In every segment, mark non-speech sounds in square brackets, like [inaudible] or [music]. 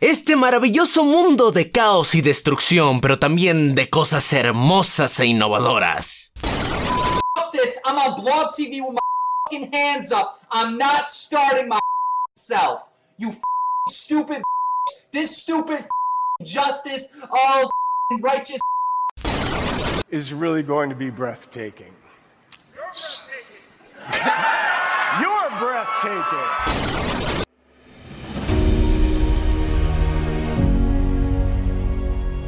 Este maravilloso mundo de caos y destrucción, pero también de cosas hermosas e innovadoras. this. I'm on Blog TV with my fucking hands up. I'm not starting my self. You stupid. This stupid justice. Oh, righteous. is really going to be breathtaking. You're [laughs] breathtaking. You're breathtaking.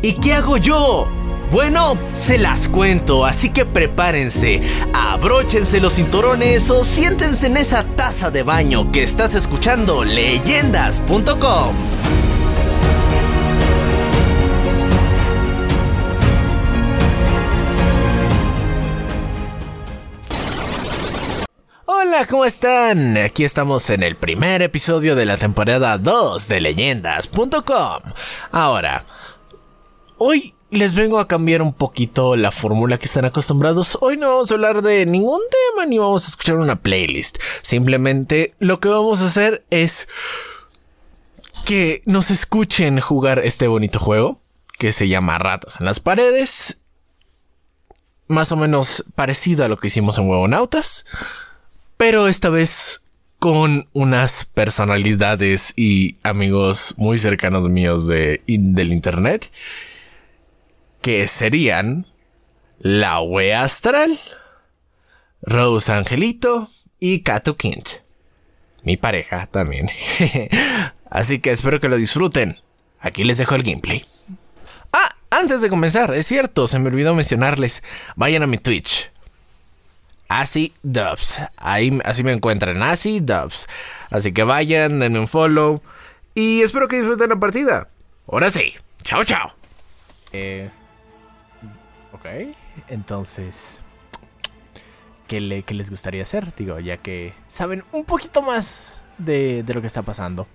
¿Y qué hago yo? Bueno, se las cuento, así que prepárense, abróchense los cinturones o siéntense en esa taza de baño que estás escuchando leyendas.com. Hola, ¿cómo están? Aquí estamos en el primer episodio de la temporada 2 de leyendas.com. Ahora, Hoy les vengo a cambiar un poquito la fórmula que están acostumbrados. Hoy no vamos a hablar de ningún tema ni vamos a escuchar una playlist. Simplemente lo que vamos a hacer es que nos escuchen jugar este bonito juego que se llama Ratas en las Paredes. Más o menos parecido a lo que hicimos en Huevonautas. Pero esta vez con unas personalidades y amigos muy cercanos míos de, del internet que serían la wea astral, Rose Angelito y Kato Kint. Mi pareja también. [laughs] Así que espero que lo disfruten. Aquí les dejo el gameplay. Ah, antes de comenzar, es cierto, se me olvidó mencionarles. Vayan a mi Twitch. Así Dubs. Ahí así me encuentran. Así Dubs. Así que vayan, denme un follow. Y espero que disfruten la partida. Ahora sí. Chao, chao. Eh, ok, entonces, ¿qué, le- qué les gustaría hacer? Digo, ya que saben un poquito más de, de lo que está pasando.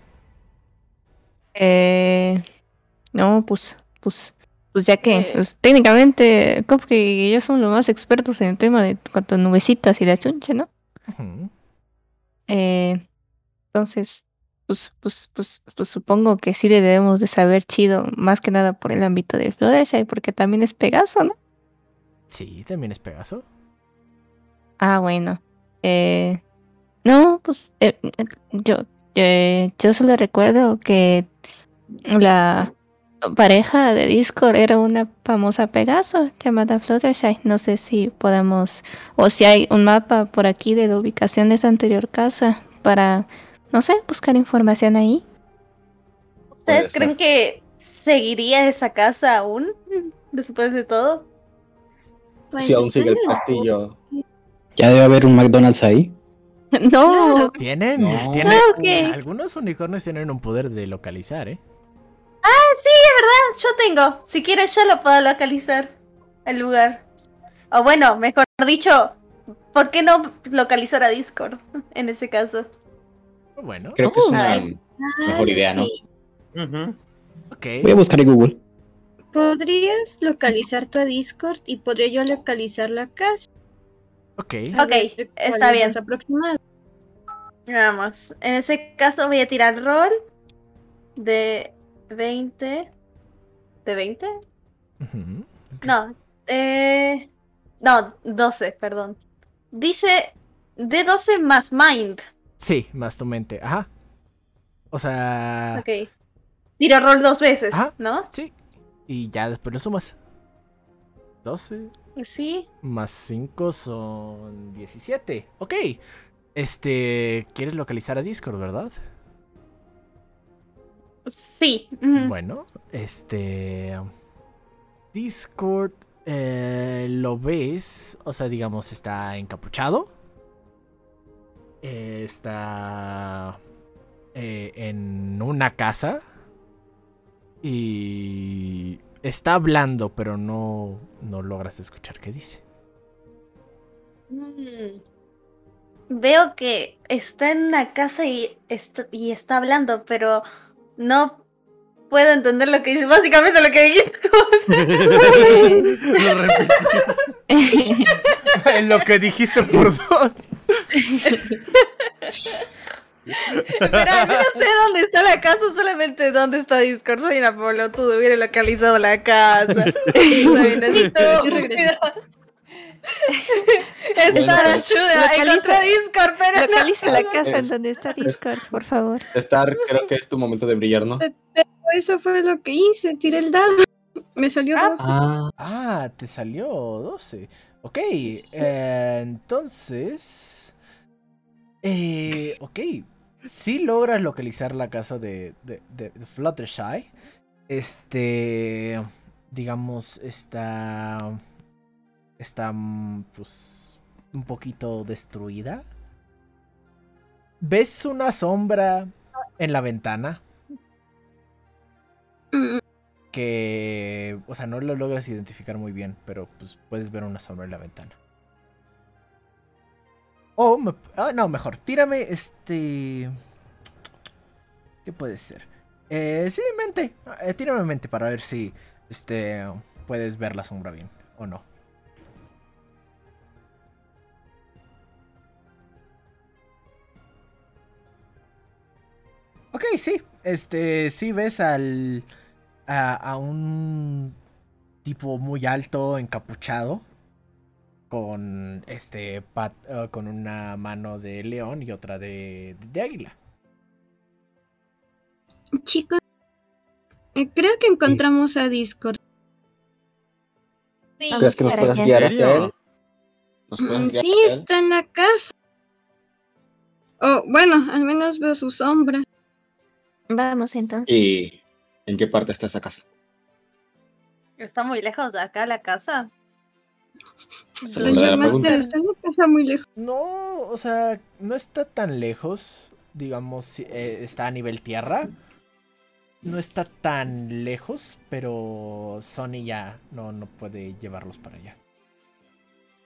Eh, no, pues, pues, pues ya que, pues, técnicamente, Kopke y yo somos los más expertos en el tema de cuanto a nubecitas y la chunche, ¿no? Eh, entonces, pues, pues, pues, pues supongo que sí le debemos de saber chido, más que nada por el ámbito de Floresta y porque también es Pegaso, ¿no? Sí, también es Pegaso. Ah, bueno. Eh, no, pues eh, eh, yo, eh, yo solo recuerdo que la pareja de Discord era una famosa Pegaso llamada Fluttershy. No sé si podemos, o si hay un mapa por aquí de la ubicación de esa anterior casa para, no sé, buscar información ahí. ¿Ustedes creen que seguiría esa casa aún después de todo? Pues si aún sigue el castillo. Ya debe haber un McDonald's ahí. [laughs] No, Tienen, No. tienen. Ah. Algunos unicornios tienen un poder de localizar, ¿eh? Sí, es verdad, yo tengo. Si quieres, yo lo puedo localizar. El lugar. O bueno, mejor dicho, ¿por qué no localizar a Discord [laughs] en ese caso? Bueno, Creo que es Oh. una Ah, mejor idea, ¿no? sí. ok. Voy a buscar en Google. Podrías localizar tu Discord y podría yo localizar la casa. Ok. Ok, está es bien. aproximado. Vamos. En ese caso voy a tirar rol de 20. ¿De 20? Ujú. No, eh. No, 12, perdón. Dice de 12 más mind. Sí, más tu mente. Ajá. O sea. Ok. Tiro rol dos veces, Ajá. ¿no? Sí. Y ya después lo sumas. 12 Sí. más 5 son 17. Ok. Este. ¿Quieres localizar a Discord, verdad? Sí. Bueno, este. Discord. eh, lo ves. O sea, digamos, está encapuchado. Eh, está. eh, en una casa. Y. Está hablando, pero no. No logras escuchar qué dice. Mm. Veo que está en una casa y está, y está hablando, pero no puedo entender lo que dice. Básicamente lo que dijiste. [laughs] Lo [laughs] repetí. [laughs] lo que dijiste por dos. Pero menos sé dónde está la casa, solamente dónde está Discord. Soy una pelotuda, hubiera localizado la casa. [laughs] Estúpida. Yo regreso. [laughs] Esta ayuda, Localiza- encontré Discord, pero no- Localiza la casa Es- en donde está Discord, por favor. Star, creo que es tu momento de brillar, ¿no? Eso fue lo que hice, tiré el dado. Me salió Ah, dos. Ah, Ah, te salió 12. Ok, eh, entonces... Eh, ok, si logras localizar la casa de, de, de- de Fluttershy. Este, digamos, está... Está, mm, pues, un poquito destruida. ¿Ves una sombra en la ventana? Mm, que, o sea, no lo logras identificar muy bien, pero pues puedes ver una sombra en la ventana. O, ah, no, mejor, tírame este... ¿Qué puede ser? Eh, sí, mente. Eh, tírame mente para ver si, este, puedes ver la sombra bien o no. Ok, sí. Este, sí ves al... A, a un tipo muy alto, encapuchado. Con este pat- eh, con una mano de león y otra de, de águila. Chicos, eh, creo que encontramos a Discord. Sí. ¿crees que nos puedas guiar hacia Mm, Sí, hacia él? está en la casa. Oh, bueno, al menos veo su sombra. Vamos entonces. ¿Y en qué parte está esa casa? Está muy lejos de acá la casa. Esa es la verdadera Dungeon Master pregunta. está en la casa muy lejos. No, o sea, no está tan lejos. Digamos, eh, está a nivel tierra. No está tan lejos, pero Sony ya no, no puede llevarlos para allá.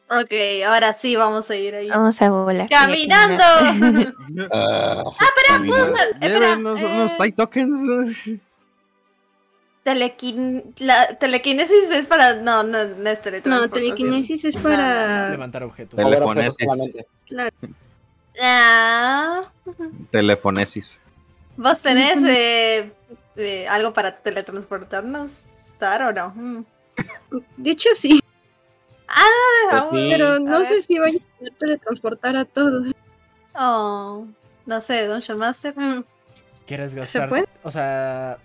Ok, ahora sí vamos a ir ahí. Vamos a volar. ¡Caminando! [laughs] Ah, espera, caminar. vamos a- espera, Lleven unos, eh, unos Tokens. Telequin- la telequinesis es para. No, no, no es No, telequinesis es para. Levantar objetos. Tele- Telefonesis. Claro. Ah, Telefonesis. ¿Vos tenés eh, eh, algo para teletransportarnos? ¿Star o no? Mm. De hecho, sí, Pues sí. pero A no ver. sé si vaya a poder teletransportar a todos. Oh, no sé, Dungeon Master. Mm. ¿Quieres gastar? puede? O sea.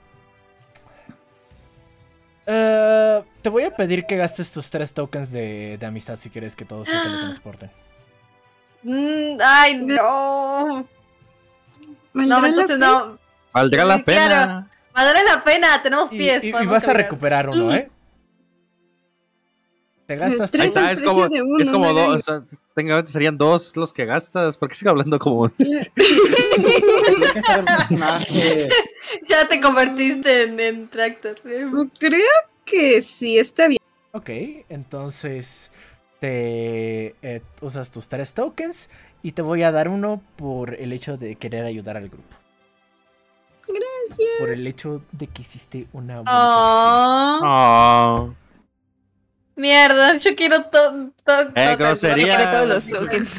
Eh, te voy a pedir que gastes tus tres tokens de, de amistad si quieres que todos se teletransporten. Mm, ay, no. No, ¿Valdrá entonces pena? no. Valdrá la Sí, claro. pena. Vale la pena, tenemos pies. y- vas a recuperar uno, ¿eh? Te gastas Tres está, es como, precio de uno, es como dos. O sea, técnicamente serían dos los que gastas. ¿Por qué sigo hablando como.? [laughs] [laughs] Ya te convertiste en, en Tractor. Creo que sí, está bien. Ok, entonces te eh, usas tus tres tokens y te voy a dar uno por el hecho de querer ayudar al grupo. Gracias. Por el hecho de que hiciste una buena Oh. Mierda, yo quiero todo. To Eh, grosería. Quiere todos los [laughs] tokens.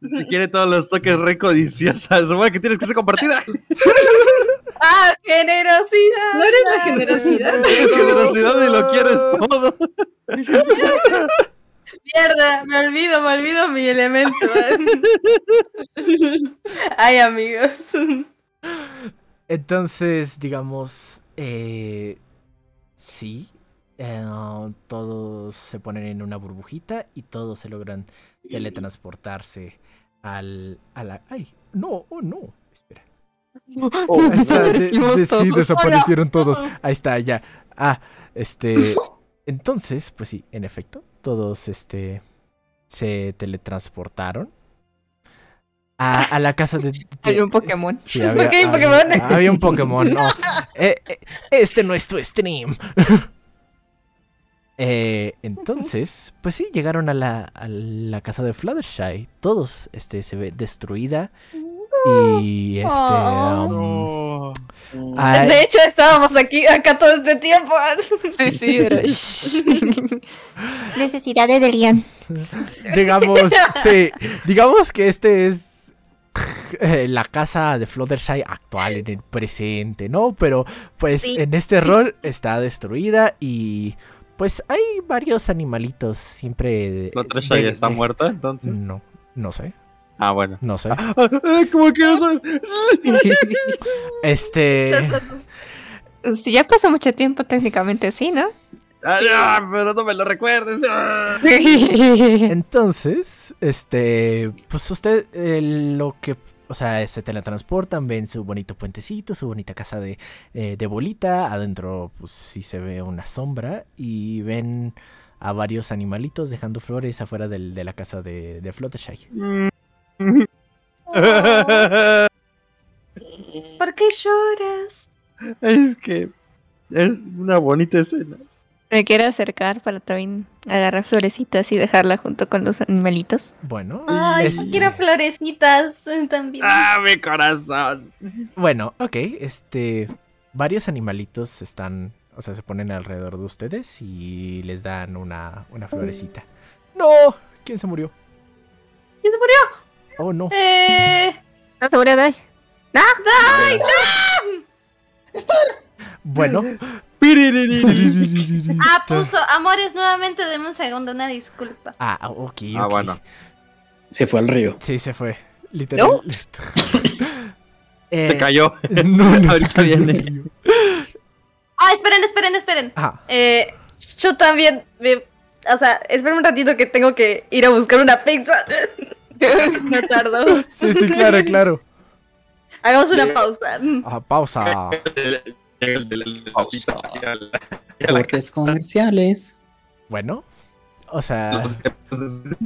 Si quiere todos los toques re codiciosas. Bueno, que tienes que ser compartida. [laughs] [laughs] ¡Ah, generosidad! No eres la generosidad. Tienes generosidad y lo quieres todo. Mierda, me olvido, me olvido mi elemento. Ay, amigos. Entonces, digamos, eh, sí, eh, todos se ponen en una burbujita y todos se logran teletransportarse al, a la... ¡Ay! No, oh no, espera. [laughs] Oh, Ahí está, de- Desaparecimos de- sí, desaparecieron todos. [laughs] Ahí está, ya. Ah, este. [laughs] Entonces, pues sí, en efecto, todos este se teletransportaron a, a la casa de. de- Hay un Pokémon. Sí, ¿Por había, qué hay había- Pokémon? había un Pokémon. no. Eh, eh, este no es tu stream. Eh, entonces, pues sí, llegaron a la, a la casa de Fluttershy. Todos, este, se ve destruida. Y este. Oh. um, ah, De hecho, estábamos aquí, acá todo este tiempo. Sí, sí, pero. [laughs] Necesidades del guion. [laughs] digamos, sí, digamos que este es eh, la casa de Fluttershy actual en el presente, ¿no? Pero pues Sí. en este rol está destruida y pues hay varios animalitos siempre. La Tresha de- ya está de- muerta, entonces. No, no sé, Ah, bueno. no sé. ¿Cómo que no sabes? [laughs] Este, [laughs] Sí, ya pasó mucho tiempo técnicamente, sí, ¿no? Ah, no, pero no me lo recuerdes. Ah. entonces, este, pues usted eh, lo que, o sea, se teletransportan, ven su bonito puentecito, su bonita casa de, eh, de bolita, adentro pues sí se ve una sombra y ven a varios animalitos dejando flores afuera del- de la casa de, de Fluttershy. ¿Por qué lloras? [laughs] es que es una bonita escena. Me quiero acercar para también agarrar florecitas y dejarla junto con los animalitos. Bueno, Ay, este, yo quiero florecitas también. Ah, mi corazón. bueno, ok, este, varios animalitos están, o sea, se ponen alrededor de ustedes y les dan una, una florecita. No, ¿quién se murió? ¿Quién se murió? Oh, no. Eh, No se murió Dai. Bueno. [laughs] ah, puso amores nuevamente. Deme un segundo, una disculpa. Ah, ok, ok. Ah, bueno. Se fue al río. Sí, se fue. Literal. Eh, Se cayó. No, no Ahorita viene. Ah, esperen, esperen, esperen. Ah, Eh, yo también me... O sea, esperen un ratito que tengo que ir a buscar una pizza. no tardo. sí, sí, claro, claro. Hagamos una pausa. Ah, pausa. Cortes comerciales. Bueno, o sea,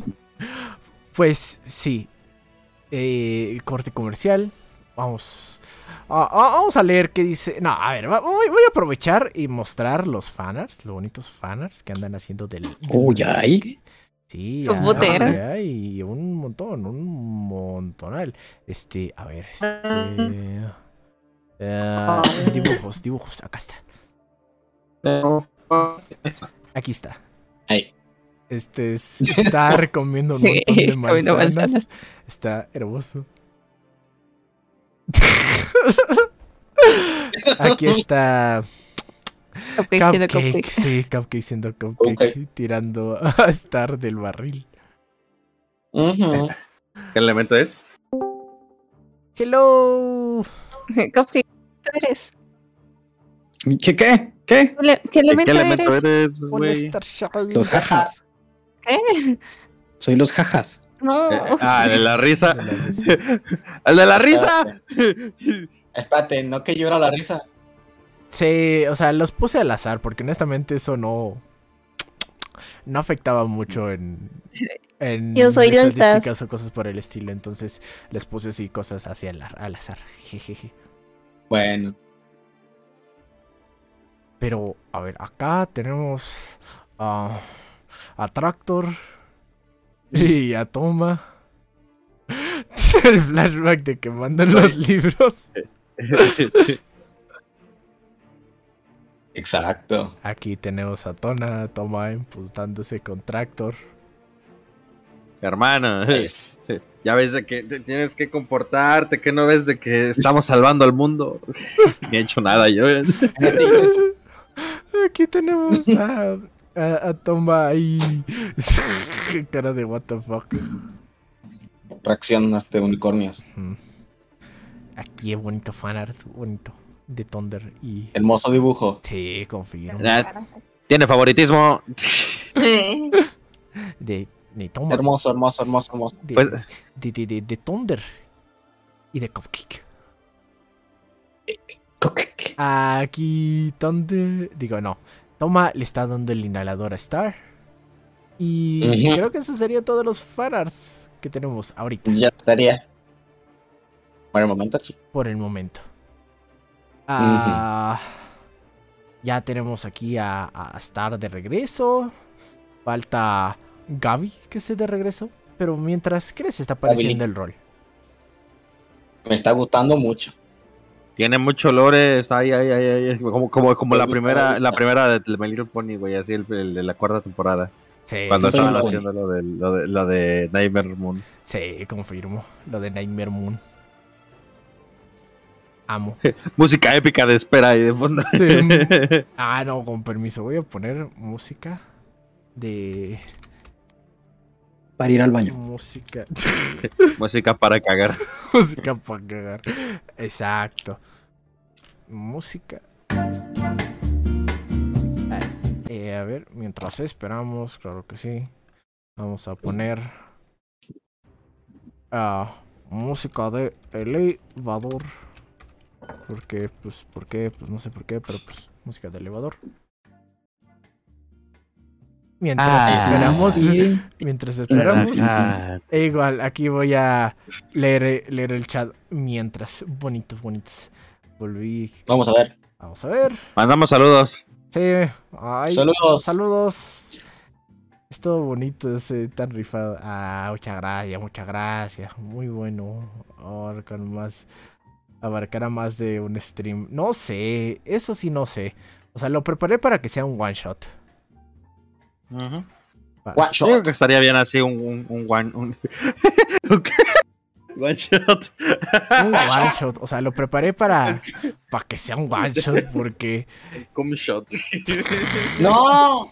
[laughs] pues sí. Eh, corte comercial. Vamos. ah, ah, vamos a leer qué dice. No, a ver, voy, voy a aprovechar y mostrar los fanarts, los bonitos fanarts que andan haciendo del. del Oh, ya hay. Sí, hay un montón, un montonal. Este, a ver, este. Eh, dibujos, dibujos, acá está. Aquí está. Ahí. Este es, [laughs] está comiendo un montón de manzanas. manzanas. Está hermoso. [laughs] Aquí está Cupcake siendo Cupcake. Sí, Cupcake siendo Cupcake tirando [laughs] a Star del barril. Ujú. ¿Qué elemento es? Hello. [laughs] ¿qué eres? ¿Qué qué? ¿Qué? ¿Qué, ele- qué ¿De elemento, qué elemento eres? Los jajas. ¿Qué? Soy los jajas. No. Eh, Ah, [laughs] [laughs] el de la risa. ¡El de la risa! Espérate, no que llora la risa. Sí, o sea, los puse al azar porque honestamente eso no. No afectaba mucho en. En Yo soy estadísticas o cosas por el estilo. Entonces les puse así cosas así al, al azar. Jejeje. Bueno, Pero, a ver, acá tenemos a, a Tractor y a Toma. [laughs] El flashback de que mandan los libros. [laughs] exacto. Aquí tenemos a Tona, Toma impulsándose con Tractor. Hermano, Es- ya ves de que te tienes que comportarte, que no ves de que estamos salvando al mundo. [laughs] Ni he hecho nada yo. su- Aquí tenemos a, a, a Toma ahí. [laughs] Cara de what the fuck. Reacción de unicornios. Aquí es bonito fanart, bonito. De Thunder y. Hermoso dibujo. Sí, confío. Tiene favoritismo. Eh, [laughs] De, de Toma. Hermoso, hermoso, hermoso, hermoso. De, Pues- de, de, de, de Thunder. Y de Cupcake. Aquí, ¿dónde? Digo, no. Toma le está dando el inhalador a Star. Y creo que eso sería todos los fanarts que tenemos ahorita, Ya estaría. Por el momento, sí. por el momento. Ah, Ya tenemos aquí a, a Star de regreso. Falta Gaby que esté de regreso. Pero mientras, ¿qué les está pareciendo el rol? Me está gustando mucho. Tiene mucho lore, está ahí, ahí, ahí, ahí, como, como, como la gusta, primera, la primera de My Little Pony, güey, así el, el de la cuarta temporada. Sí, Cuando sí, estaban haciendo lo de, lo de, lo de Nightmare Moon. sí, confirmo. Lo de Nightmare Moon. Amo. [laughs] Música épica de espera y de fondo. Sí. [laughs] Ah, no, con permiso. Voy a poner música de. Para ir al baño. Música. [laughs] Música para cagar. [laughs] música para cagar. Exacto. Música. Ah, eh, a ver, mientras esperamos, claro que sí. Vamos a poner. ah, música de elevador. Porque, pues, ¿por qué? Pues no sé por qué, pero pues, música de elevador. Mientras Ah, esperamos, Y- [laughs] mientras esperamos. Ah, E igual, aquí voy a leer, leer el chat mientras. Bonitos, bonitos. Volví. Vamos a ver. Vamos a ver. mandamos saludos. Sí. Ay, Saludos. Saludos. Es todo bonito, ese tan rifado. Ah, muchas gracias, muchas gracias. Muy bueno. Abarcar más. Abarcar a más de un stream. No sé. Eso sí no sé. O sea, lo preparé para que sea un one shot. One Yo creo que estaría bien así un, un, un one. Un, [laughs] one shot. Un one [laughs] shot. O sea, lo preparé para, para que sea un one shot. Porque. Cum shot. [laughs] ¡No!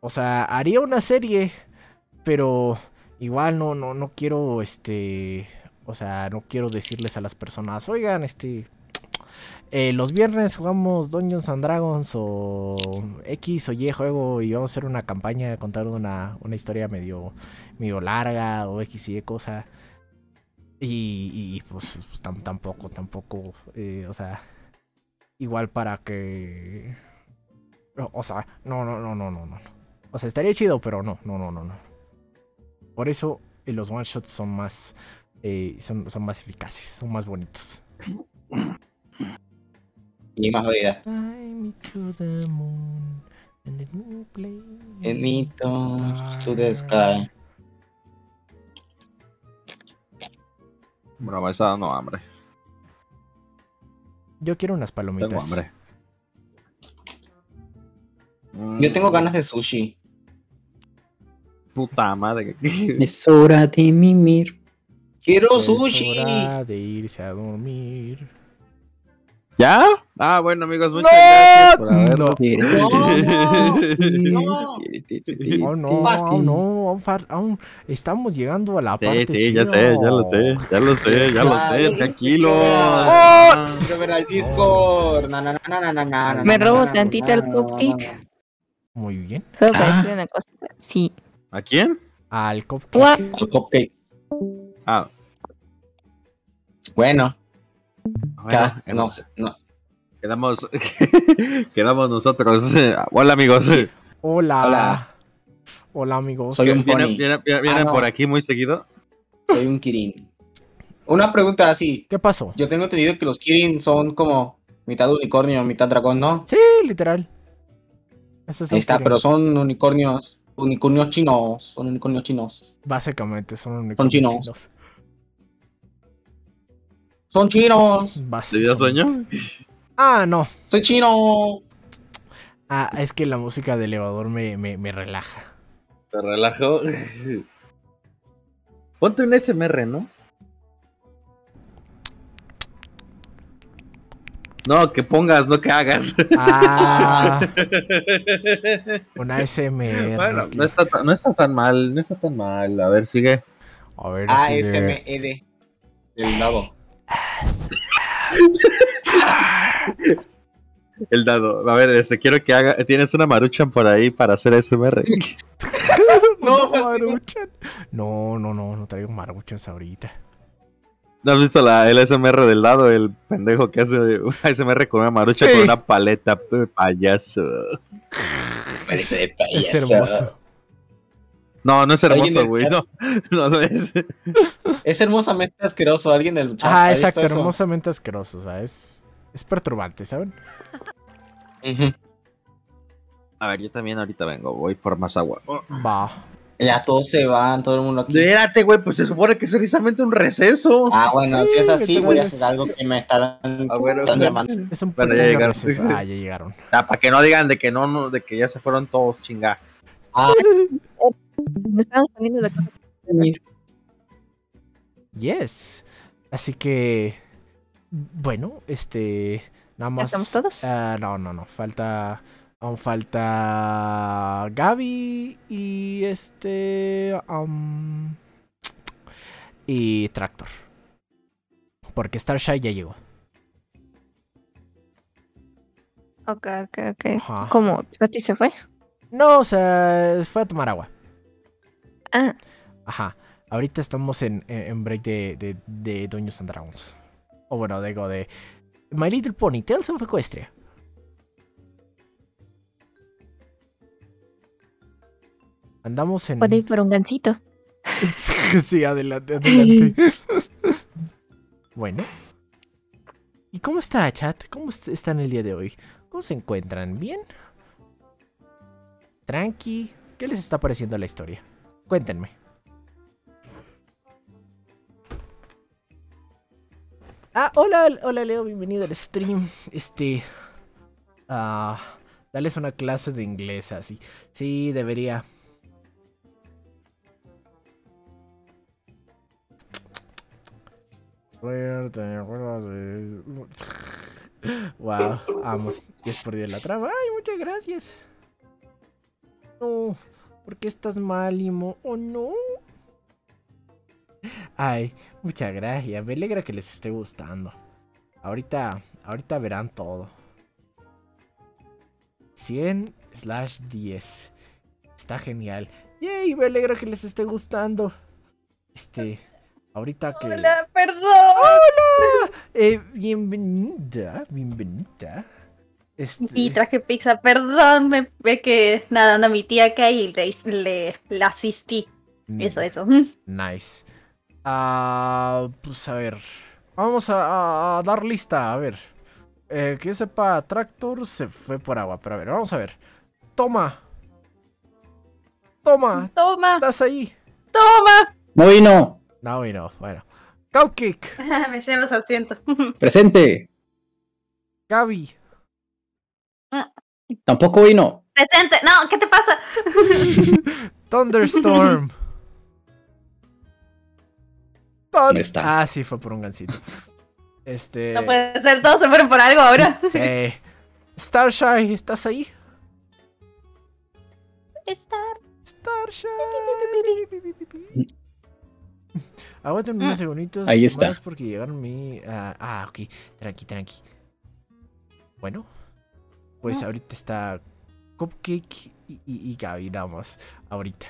O sea, haría una serie, pero igual no, no, no quiero, este, o sea, no quiero decirles a las personas, oigan, este, eh, los viernes jugamos Dungeons and Dragons o X o Y juego y vamos a hacer una campaña, contar una, una historia medio, medio larga o X y Y cosa. Y, pues, pues, tam- tampoco, tampoco, eh, o sea, igual para que... O sea, no, no, no, no, no, no. O sea, estaría chido, pero no, no, no, no, no. Por eso eh, los one shots son más, eh, son, son más eficaces, son más bonitos. Y más variedad. Fly me to the sky. Bueno, me está dando hambre. Yo quiero unas Tengo palomitas. hambre. Yo tengo ganas de sushi. Puta madre. Es hora de mimir. Quiero Es sushi. hora de irse a dormir. ¿Ya? Ah, bueno, amigos, muchas ¡No! gracias por habernos. No, [laughs] no, no, aún, far- aún estamos llegando a la Sí, parte sí, ya chida. sé, ya lo sé, ya lo sé, ya lo sé, tranquilo. ¡Oh! Quiero ver al Discord. Na, na, na, na, na, na, na, Me robo tantito el cupcake. Muy bien. Solo para Ah. decir una cosa. Sí. ¿A quién? Al cupcake. El cupcake. Ah, Bueno, bueno, no. No. quedamos, [laughs] quedamos nosotros. Hola, amigos. Hola. Hola. Hola, amigos. Soy un ¿Vienen, pony. vienen- vienen Ah, no. por aquí muy seguido? Soy un Kirin. Una pregunta así. ¿Qué pasó? Yo tengo entendido que los Kirin son como mitad unicornio, mitad dragón, ¿no? Sí, literal. Eso es Ahí está, Kirin. pero son unicornios. Unicornios chinos. Son unicornios chinos. Básicamente son unicornios chinos. chinos. Son chinos. ¿Te sueño? Ah, no. Soy chino. Ah, es que la música de elevador me, me, me relaja. Te relajo. [laughs] Ponte un SMR, ¿no? No, que pongas, no que hagas. Ah, [laughs] una SMR. bueno, no está, tan- no está tan mal, no está tan mal. A ver, sigue. A ver, así de- ASMED. El dado. A ver, este, quiero que haga. Tienes una maruchan por ahí para hacer SMR. [laughs] No, pues, maruchan. No, no, no, no traigo maruchans ahorita. ¿No has visto la, el SMR del lado? El pendejo que hace ASMR con una marucha Sí. con una paleta de payaso. Es hermoso. No, no es hermoso, güey. chat. No, [laughs] no lo es. Es hermosamente asqueroso. Alguien del chat. Ah, ¿ha visto exacto, hermosamente asqueroso. O sea, es, es perturbante, ¿saben? A ver, yo también ahorita vengo. Voy por más agua. Va. Ya todos se van, todo el mundo aquí. Espérate, güey, pues se supone que es precisamente un receso. Ah, bueno, Sí, si es así, voy a hacer algo que me están, Ah, bueno, llamando. Es un Bueno, ya llegaron. receso. Ah, ya llegaron. Ah, para que no digan de que no, no, de que ya se fueron todos, chinga. Ah, Me estaban poniendo de acuerdo. Yes. Así que. Bueno, este. Nada más. estamos todos? Ah, no, no, no. Falta. Aún falta. Gaby y este. um, y Tractor. Porque Starshine ya llegó. Ok, ok, ok. Ajá. ¿Cómo? ¿Pati se fue? No, o sea, fue a tomar agua. Ah, Ajá. Ahorita estamos en, break de, de, de Dungeons and Dragons. O bueno, digo de. My Little Pony, Tales of Equestria. Andamos en. por ahí por un gancito. [laughs] sí, adelante, adelante. [laughs] bueno. ¿Y cómo está, chat? ¿Cómo est- están el día de hoy? ¿Cómo se encuentran? ¿Bien? ¿Tranqui? ¿Qué les está pareciendo la historia? Cuéntenme. Ah, hola, hola Leo, bienvenido al stream. Este. Ah. dales una clase de inglés así. Sí, debería. Wow, amo. 10 por 10 la trama. Ay, muchas gracias. No, ¿por qué estás mal, Imo? Oh, no. Ay, muchas gracias. Me alegra que les esté gustando. Ahorita, ahorita verán todo. 100 slash 10. Está genial. Yay, me alegra que les esté gustando. Este, ahorita que... Hola, perdón. Eh, bienvenida, bienvenida. Este, Sí, traje pizza, perdón. Me ve que nadando a mi tía acá y le, le, le asistí. mm, Eso, eso. Nice. Ah, pues a ver. Vamos a, a- a dar lista, a ver. Eh, que sepa, Tractor se fue por agua, pero a ver, vamos a ver. Toma. Toma, Toma, estás ahí. toma. No vino. No, y no, bueno. Cupcake, [laughs] Me llevas asiento. [laughs] Presente. Gaby, Tampoco vino. Presente. No, ¿qué te pasa? [laughs] Thunderstorm. Thun- No está. Ah, sí, fue por un gancito. Este. No puede ser, todos se fueron por algo ahora. Sí. Starshine, ¿estás ahí? Estar. Starshine. Aguanten unos segunditos. Ahí está. Más porque llegaron mi. ah, ah, ok. Tranqui, tranqui. Bueno. Pues ahorita está Cupcake y, y, y Gaby, nada más. Ahorita.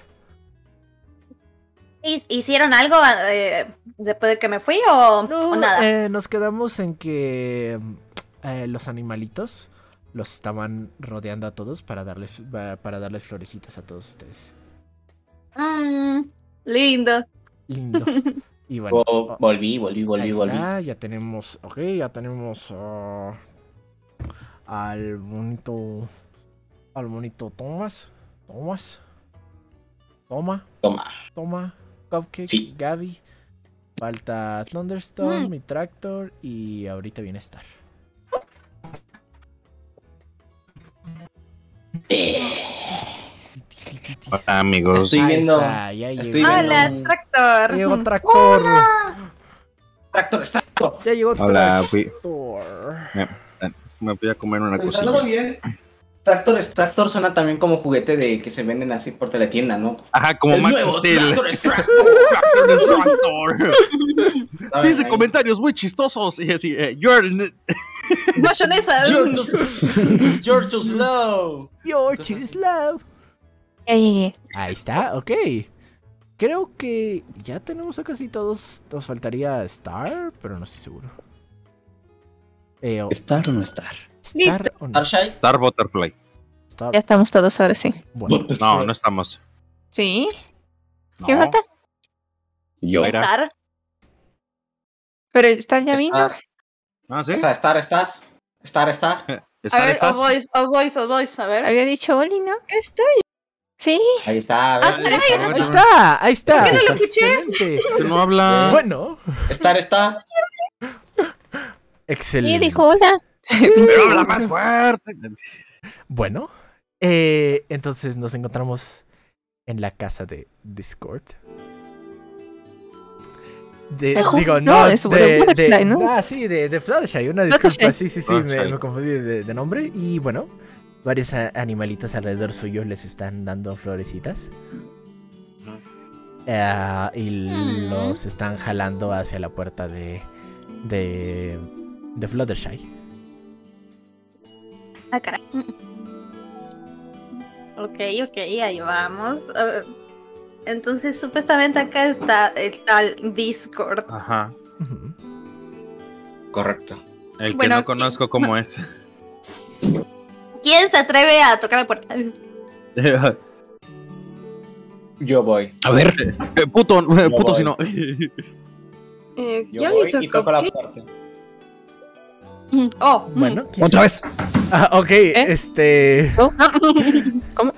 ¿His- ¿Hicieron algo eh, después de que me fui o, o nada? eh, nos quedamos en que eh, los animalitos los estaban rodeando a todos para darles, pa- para darles florecitas a todos ustedes. Mm, lindo. Lindo. [laughs] Y bueno. vo- volví, volví, volví, Ahí volví. está, ya tenemos, ok, ya tenemos ah, al bonito, al bonito Thomas, Thomas, toma, Toma. toma, Cupcake, Sí. Gaby, falta Thunderstorm, Mm. mi Tractor y ahorita viene Star. Hola, amigos. Estoy Ahí viendo- está, ya estoy llegó, viendo- Hola, tractor. llegó Tractor, Tractor, tractor. ya llegó Hola, fui, Tractor. Me voy a comer una Pensándolo cosilla. bien. Tractor, Tractor suena también como juguete de que se venden así por teletienda, ¿no? Ajá, como El Max nuevo Steel. Tractor es Tractor. [laughs] ¿Saben? [laughs] Dice Ahí. comentarios muy chistosos. Y así, eh, you're Mayonesa. You're too- You're too slow. You're too slow. Ahí está, ok. creo que ya tenemos a casi todos. Nos faltaría Star, pero no estoy seguro. Eh, o- ¿Estar o no estar? Star o no? Star Butterfly. Star- Ya estamos todos ahora sí. Bueno, No, no estamos. ¿Sí? ¿Qué No. falta? Yo. Estar. Pero está ya vino. Star. Ah, sí. Estar, estar, estás. Estar, está. [laughs] A Star, ver, ¿estás? o voice, o voice, o voice, a ver. Había dicho Oli, ¿no? Estoy. Sí. Ahí está. a Ah, Ahí está, ahí está. Es que no lo escuché. [laughs] No habla. Bueno, Estar, está. Excelente. Y dijo hola. Pero habla más fuerte. Bueno, eh, entonces nos encontramos en la casa de Discord. De, digo, no, de, de ¿no? Ah, sí, de, de Fluttershy, una disculpa, Fluttershy. sí, sí, sí, me, confundí de, de nombre. Y bueno, varios a- animalitos alrededor suyo les están dando florecitas. Eh, y Mm. los están jalando hacia la puerta de, de, de Fluttershy. Ah, caray. [laughs] Ok, ok, ahí vamos. Entonces, supuestamente acá está el tal Discord. Ajá. Correcto. El que Bueno, no conozco cómo es. [laughs] ¿Quién se atreve a tocar la puerta? [laughs] Yo voy. A ver. Eh, puto, eh, puto si no. Eh, Yo, yo voy hice y toco la puerta. Oh, Bueno, ¿quién- Otra vez. Ah, ok, este. [laughs] ¿Cómo?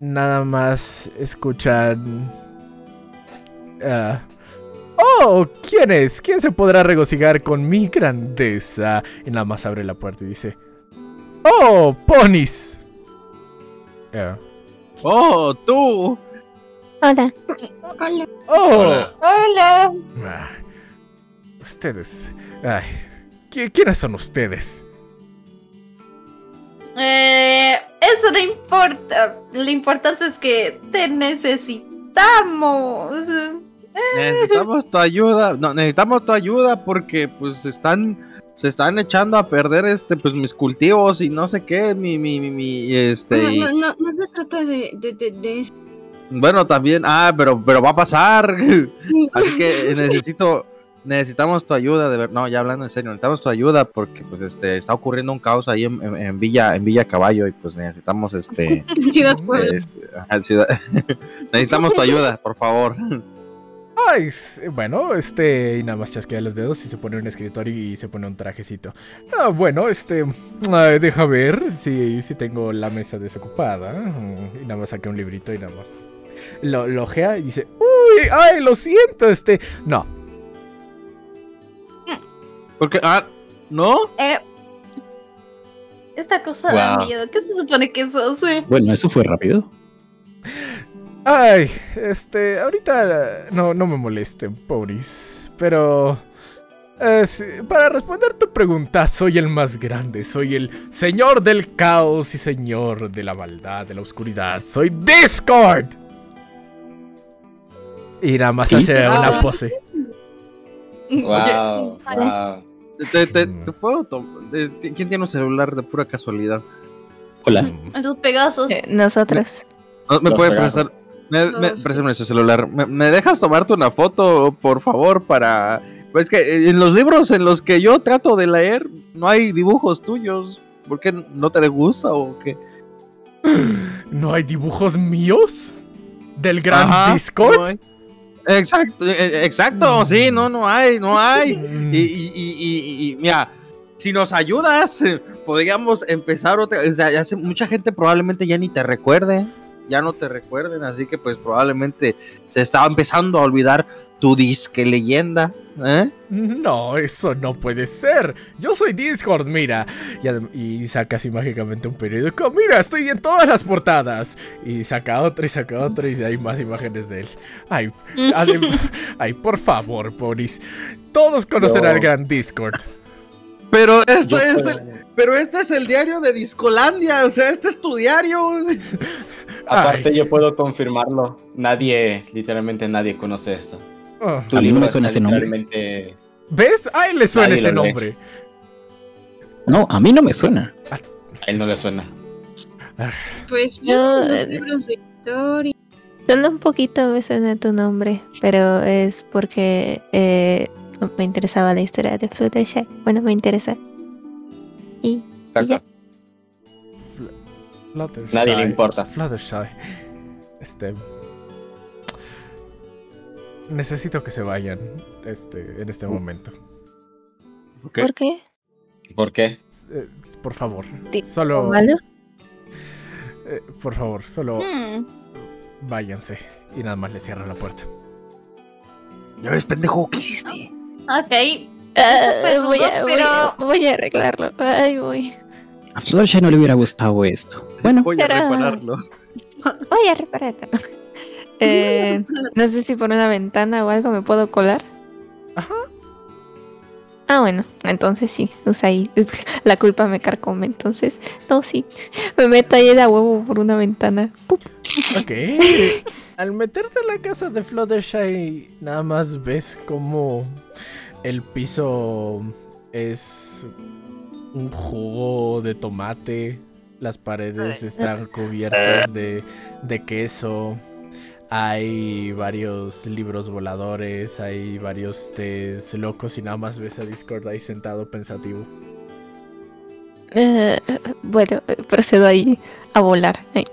Nada más escuchan. ah, oh, ¿quién es? ¿Quién se podrá regocijar con mi grandeza? Y nada más abre la puerta y dice: ¡Oh, ponis! Ah, Oh, tú. Hola. Hola. ¡Oh! Hola. hola. ah, ustedes. Ay, ¿qui- ¿quiénes son ustedes? Eh, eso no importa. Lo importante es que te necesitamos. Necesitamos tu ayuda. No, necesitamos tu ayuda porque pues están se están echando a perder este pues mis cultivos y no sé qué, mi mi mi, mi, este No, y- no, no, no se trata de, de, de, de eso. bueno, también, ah, pero pero va a pasar. [laughs] Así que [laughs] necesito necesitamos tu ayuda de ver, no, ya hablando en serio, necesitamos tu ayuda porque pues este está ocurriendo un caos ahí en, en- en Villa en Villa Caballo y pues necesitamos este [laughs] Ciudad Puebla. este, ajá, ciudad- [laughs] necesitamos tu ayuda, por favor. Ay, bueno, este, y nada más chasquea los dedos y se pone un escritorio y se pone un trajecito. Ah, bueno, este, ay, deja ver si, si tengo la mesa desocupada. Mm, Y nada más saqué un librito y nada más. Lo, lo ojea y dice, uy, ay, lo siento, este, no. Porque ah, ¿no? Eh, esta cosa da miedo. ¿Qué se supone que eso hace? Bueno, eso fue rápido. Ay, este, ahorita no, no me molesten, pobres. Pero... eh, sí, para responder tu pregunta, soy el más grande, soy el señor del caos y señor de la maldad, de la oscuridad. Soy Discord. Y nada más hace Ah. una pose. Wow. wow. Te, te- te puedo tom- de- ¿Quién tiene un celular de pura casualidad? Hola. Los Pegasos. Eh, nosotros. ¿Me Los puede prestar? Me, me- préstame su celular. ¿Me, me dejas tomarte una foto, por favor, para... Pues que eh, en los libros en los que yo trato de leer no hay dibujos tuyos. ¿Por qué no te gusta o qué? ¿No hay dibujos míos? ¿Del gran Ajá, Discord? no. Exacto, eh, eh, exacto, Mm. sí, no, no hay, no hay. Mm. Y, y- y- mira, si nos ayudas, podríamos empezar otra. O sea, ya mucha gente probablemente ya ni te recuerde, ya no te recuerden, así que pues probablemente se estaba empezando a olvidar tu disque leyenda. ¿eh? No, eso no puede ser. Yo soy Discord, mira. Y, saca así mágicamente un periódico. Mira, estoy en todas las portadas. Y saca otra y saca otra y hay más imágenes de él. Ay, [laughs] ay por favor, Ponis. Todos conocen Yo- al gran Discord. Pero esto Yo es el, pero este es el diario de Discolandia, o sea, este es tu diario. Aparte, Ay. yo puedo confirmarlo. Nadie, literalmente nadie conoce esto. Oh, Tu A mí no me suena ese nombre. ¿Ves? A él le suena Nadie ese nombre. No, a mí no me suena. A él no le suena. Pues Yo, los eh, libros de historia. Solo un poquito me suena tu nombre, pero es porque eh, me interesaba la historia de Fluttershy. Bueno, me interesa. Y, y ya. Fluttershy. Nadie le importa. Fluttershy. Este. Necesito que se vayan este, en este momento. ¿Por qué? ¿Por qué? Eh, por favor. Di- Solo. ¿Malo? eh, por favor, solo Hmm. váyanse. Y nada más le cierran la puerta. Ya ves, pendejo, ¿qué hiciste? Ok. Ah, voy, a, rudo, voy, a, voy a arreglarlo. Ay, voy. A Fluttershy no le hubiera gustado esto. Bueno, Voy a Pero- repararlo. Voy a repararlo. Eh, no sé si por una ventana o algo me puedo colar. Ajá. Ah, bueno, entonces sí, usa ahí. La culpa me carcome, entonces, no, sí. Me meto ahí de a huevo por una ventana. ¡Pup! Ok. [laughs] Al meterte en la casa de Fluttershy, nada más ves como el piso es un jugo de tomate. Las paredes están cubiertas de, de queso. Hay varios libros voladores, hay varios tés locos y nada más ves a Discord ahí sentado pensativo. Eh, bueno, eh, procedo ahí a volar. Eh.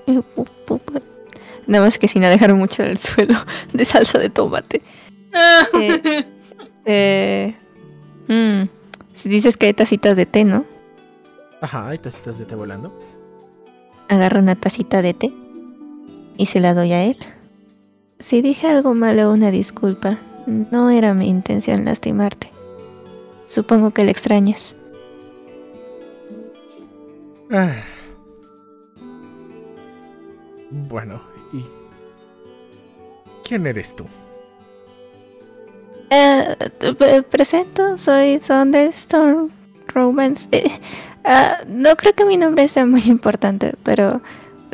Nada más que sin alejar mucho del suelo [laughs] de salsa de tomate. [laughs] Eh, eh, mm, si dices que hay tacitas de té, ¿no? Ajá, hay tacitas de té volando. Agarro una tacita de té y se la doy a él. Si dije algo malo, una disculpa. No era mi intención lastimarte. Supongo que le extrañas. Ah. Bueno, ¿y quién eres tú? Eh, presento, soy Thunderstorm Romance. [laughs] Eh, ah, no creo que mi nombre sea muy importante, pero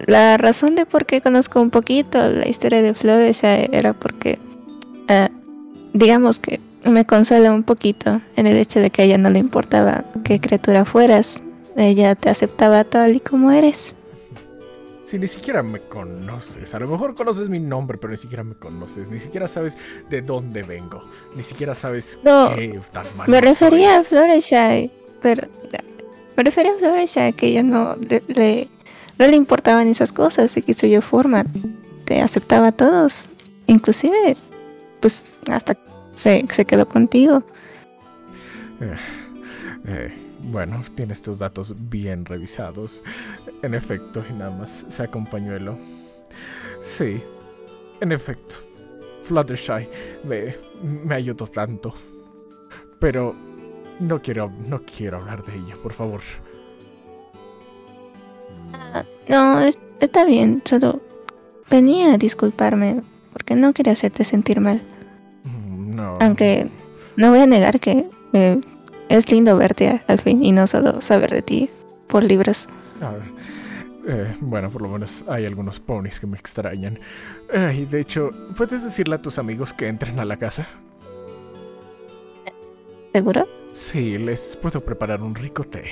la razón de por qué conozco un poquito la historia de Fluttershy era porque, ah, digamos que me consuela un poquito en el hecho de que a ella no le importaba qué criatura fueras. Ella te aceptaba tal y como eres. Si ni siquiera me conoces, a lo mejor conoces mi nombre, pero ni siquiera me conoces, ni siquiera sabes de dónde vengo, ni siquiera sabes No, qué tan malo Me soy. refería a Fluttershy, pero me refería a Fluttershy que ella no le, le- no le importaban esas cosas y que suya forma te aceptaba a todos, inclusive pues hasta se, se quedó contigo. Eh, bueno, tienes tus datos bien revisados. En efecto, y nada más saca un pañuelo. Sí, en efecto. Fluttershy me, me ayudó tanto. Pero no quiero, no quiero hablar de ella, por favor. No, es- está bien, solo venía a disculparme porque no quería hacerte sentir mal. Mm, No. Aunque no voy a negar que eh, es lindo verte al fin y no solo saber de ti por libros. Ah, eh, bueno, por lo menos hay algunos ponis que me extrañan. Eh, y de hecho, ¿puedes decirle a tus amigos que entren a la casa? ¿Seguro? Sí, les puedo preparar un rico té.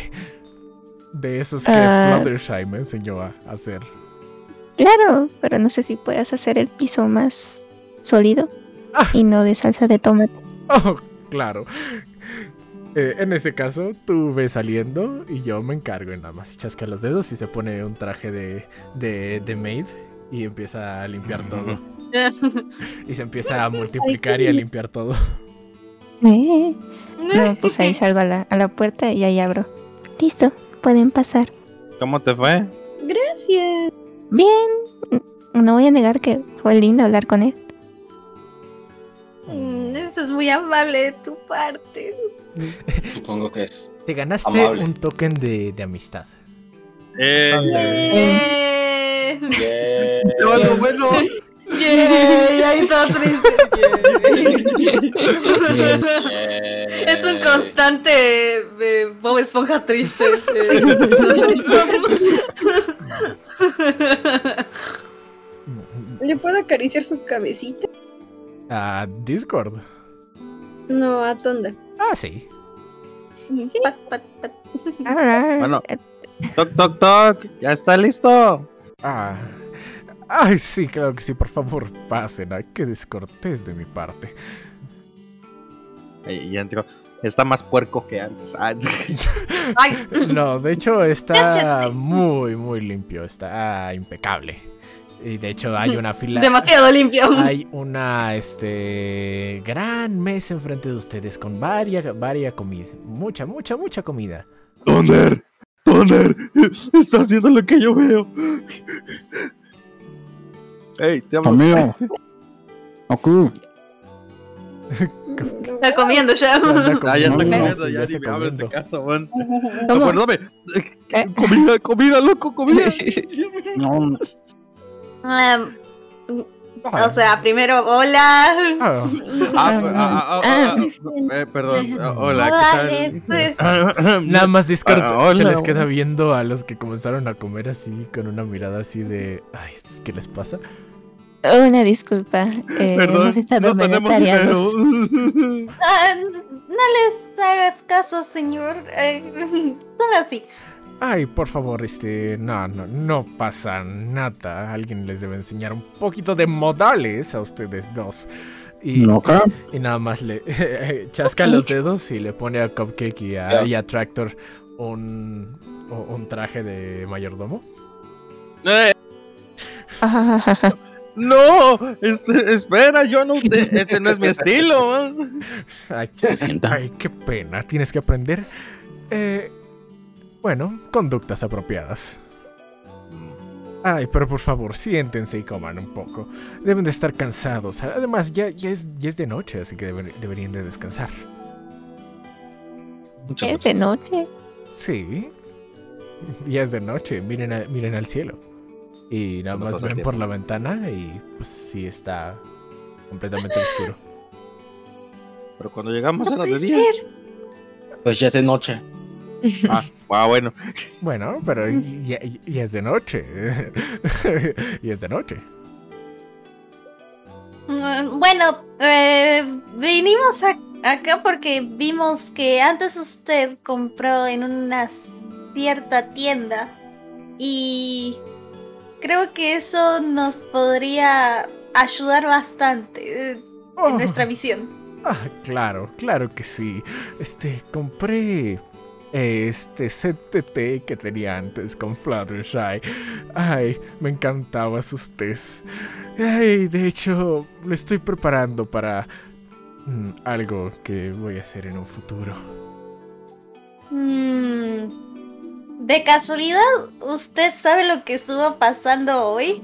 De esos que Ah. Fluttershy me enseñó a hacer. Claro, pero no sé si puedas hacer el piso más sólido Ah. y no de salsa de tomate. Oh, claro. Eh, en ese caso, tú ves saliendo y yo me encargo y nada más chasca los dedos y se pone un traje de, de, de maid y empieza a limpiar todo. [laughs] Y se empieza a multiplicar y a limpiar todo. Eh, No, pues ahí salgo a la, a la puerta y ahí abro. Listo, pueden pasar. ¿Cómo te fue? Gracias. Bien, no voy a negar que fue lindo hablar con él. Mm, Eso es muy amable de tu parte. [laughs] Supongo que es. Te ganaste Amable. un token de, de amistad. Eh, Eh, [laughs] Lo algo bueno. Yay, ahí todo triste. Yay. Es un constante eh, Bob Esponja triste. ¿Le puedo acariciar su cabecita? A Discord. No, a Tonda. Ah, sí. Sí. Pat, pat, pat. Bueno, toc, toc, toc. ¿Ya está listo? Ah, Ay, sí, claro que sí, por favor, pasen. Ay, qué descortés de mi parte. Y entró. Está más puerco que antes. Ah, [laughs] Ay, No, de hecho [laughs] está muy, muy limpio, está impecable. Y de hecho hay una [laughs] fila. demasiado limpio. Hay una este gran mesa enfrente de ustedes con varias, varias comida. Mucha, mucha, mucha comida. Thunder, Thunder, estás viendo lo que yo veo. Ey, te amo. Amigo. Aku. Está comiendo ya. Ah, ya está comiendo, ya, ni me de comiendo. caso, man. [laughs] ¿Cómo? Perdóname. Comida, comida, loco, comida. [laughs] No, Um, o sea, primero, hola. Ah, Ah, ah, ah, ah, ah, [laughs] eh, perdón. Ah, Hola, ¿qué tal? este, Nada más Discord Ah, se les queda viendo a los que comenzaron a comer así, con una mirada así de. Ay, ¿qué les pasa? Una disculpa. Eh, Perdón, hemos estado no tenemos dinero. [laughs] ah, no les hagas caso, señor. Eh, [laughs] así. Ay, por favor, este. No, no, no pasa nada. Alguien les debe enseñar un poquito de modales a ustedes dos. Y, acá. y nada más le [laughs] chasca los dedos y le pone a Cupcake y a, y a Tractor un, un traje de mayordomo. Eh, No, es- espera, yo no. te- este no es mi estilo. man. Ay, sienta. ay, qué pena. Tienes que aprender. Eh, bueno, conductas apropiadas. Ay, pero por favor, siéntense y coman un poco. Deben de estar cansados. Además, ya, ya, es, ya es de noche, así que deber- deberían de descansar. ¿Es de noche? Sí. Ya es de noche. Miren, a- miren al cielo. Y nada No más ven tiempo. por la ventana y pues sí está completamente oscuro. Pero cuando llegamos No era de día. Pues ya es de noche. [laughs] Ah, ah, bueno. Bueno, pero ya, ya es de noche. [laughs] y es de noche. Mm, Bueno, eh, vinimos a- acá porque vimos que antes usted compró en una cierta tienda y creo que eso nos podría ayudar bastante eh, Oh. en nuestra visión. Ah, claro, claro que sí. Este, compré este set de té que tenía antes con Fluttershy. Ay, me encantaba sus tés. Ay, de hecho, lo estoy preparando para mm, algo que voy a hacer en un futuro. Mm, ¿De casualidad usted sabe lo que estuvo pasando hoy?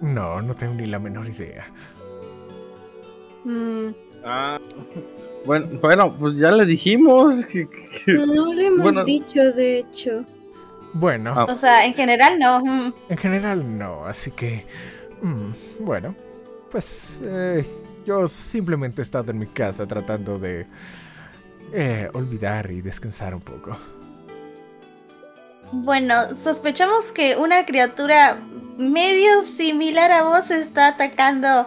No, no tengo ni la menor idea. Mm, Ah, bueno, bueno, pues ya le dijimos que. que- No le hemos Bueno. dicho, de hecho. Bueno, Ah. o sea, en general no. En general no, así que... mm, bueno, pues eh, yo simplemente he estado en mi casa tratando de eh, olvidar y descansar un poco. Bueno, sospechamos que una criatura medio similar a vos está atacando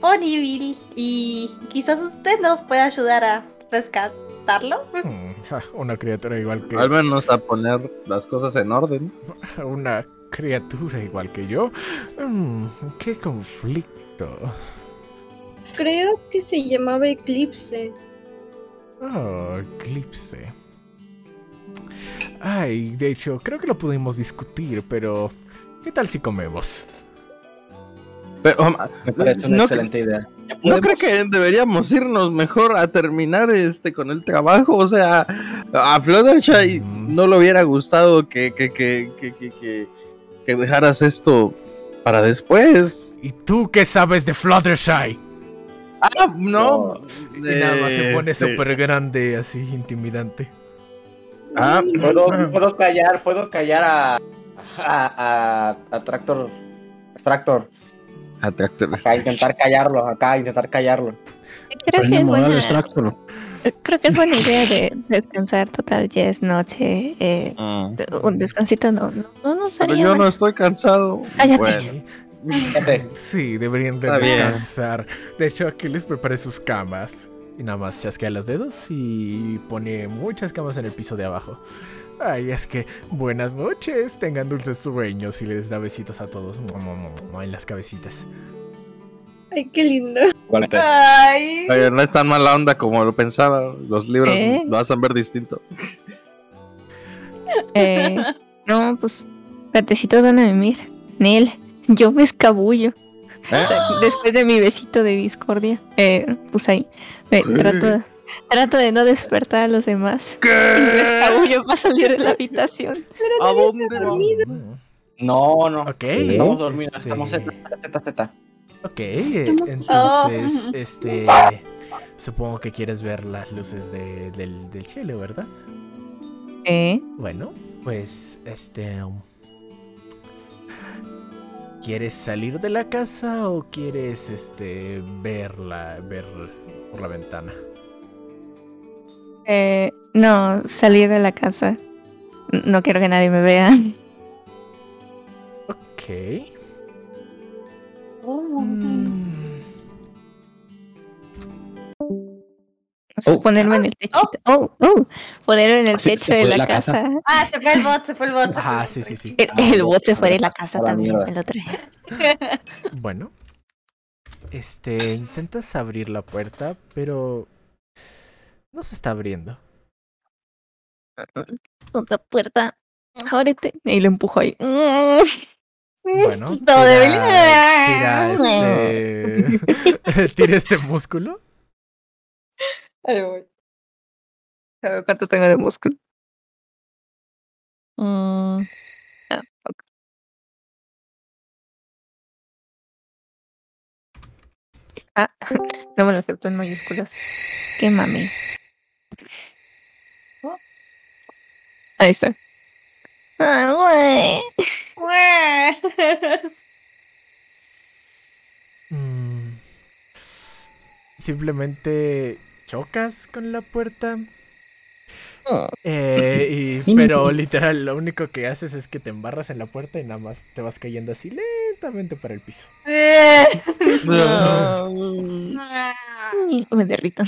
Ponyville y quizás usted nos pueda ayudar a rescatarlo. Mm, [laughs] Una criatura igual que... Al menos a poner las cosas en orden. [laughs] Una criatura igual que yo. Mm, qué conflicto. Creo que se llamaba Eclipse. Oh, Eclipse. Ay, de hecho, creo que lo pudimos discutir, pero... ¿Qué tal si comemos? Pero, um, Me parece una no, excelente idea. ¿no creo que deberíamos irnos mejor a terminar este con el trabajo? O sea, a Fluttershy Mm. no le hubiera gustado que, que, que, que, que, que- que dejaras esto para después. ¿Y tú qué sabes de Fluttershy? Ah, no. Y nada más se pone Este, súper grande, así intimidante. Ah, ¿Puedo, puedo callar, puedo callar a. a, a, a Tractor. Tractor. atractores. Acá intentar callarlo, acá intentar callarlo. Creo que, es buena, modales, Tractor. creo que es buena idea de descansar. Total, ya es noche. eh, Mm. un descansito no, no, no nos Pero haría yo mal. no estoy cansado. Cállate. Bueno. Sí, deberían de descansar. De hecho, aquí les preparé sus camas. Y nada más chasquea los dedos y pone muchas camas en el piso de abajo. Ay, es que buenas noches, tengan dulces sueños y les da besitos a todos en las cabecitas. Ay, qué lindo. Ay. No es tan mala onda como lo pensaba. Los libros ¿Eh? lo hacen ver distinto. Eh, no, pues, gatecitos van a mimir. Nel, yo me escabullo. ¿Eh? O [laughs] sea, después de mi besito de discordia, eh, pues ahí, me trato, trato de no despertar a los demás. [laughs] Y me escabullo para salir de la habitación. ¿A dónde vamos? No, no. Ok. Estamos dormidos, este, estamos Z, Z, Z. Ok, entonces, Oh. este, supongo que quieres ver las luces de- del, del cielo, ¿verdad? Eh, Bueno, pues, este, um, ¿quieres salir de la casa o quieres, este, verla, ver por la ventana? eh, no, salir de la casa. No quiero que nadie me vea. Ok. Oh. Mm, sea, Oh. ponerme en el techito. Oh, oh, ponerme en el Se- techo se de la, de la casa. casa. Ah, se fue el bot, se fue el bot. Ajá, sí, sí, sí. El, el bot se fue de la casa también, lo trae. [laughs] Bueno, este, intentas abrir la puerta, pero no se está abriendo. Otra puerta. Ábrete. Y lo empujo ahí. Bueno, Todo débil. tira, tira este, [laughs] [laughs] tira este músculo. Ahí voy. A ver cuánto tengo de músculo. Mm, ah, ok. Ah, [laughs] no me lo acepto en mayúsculas. Qué mami. Ahí está. Ah. [laughs] Mm, simplemente chocas con la puerta. Eh, y- [laughs] pero literal, lo único que haces es que te embarras en la puerta y nada más te vas cayendo así lentamente para el piso. Me derrito.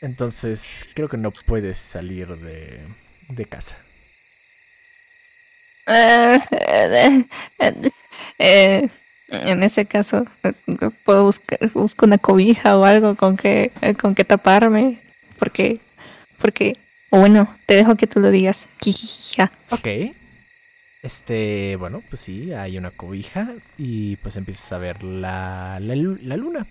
Entonces, creo que no puedes salir de, de casa. Eh, eh, eh, eh, en ese caso, puedo buscar busco una cobija o algo con que con que taparme, porque porque bueno, te dejo que tú lo digas. [laughs] Ok. Este, bueno, pues sí, hay una cobija y pues empiezas a ver la, la luna.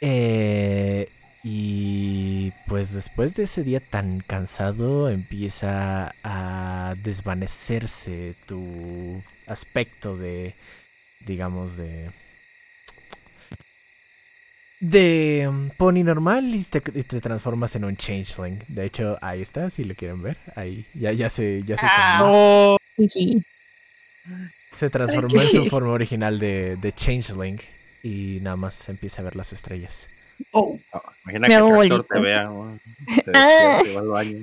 Eh, y pues después de ese día tan cansado empieza a desvanecerse tu aspecto de, digamos, de... De um, pony normal y te, y te transformas en un changeling. De hecho, ahí está, si lo quieren ver. Ahí, ya, ya se, ya se, Ah. Sí. se transformó en su forma original de, de changeling. Y nada más empieza a ver las estrellas. Oh. Imagina Me que hago Tractor te bolita. vea. ¿no? [laughs] Se despierta y va al baño.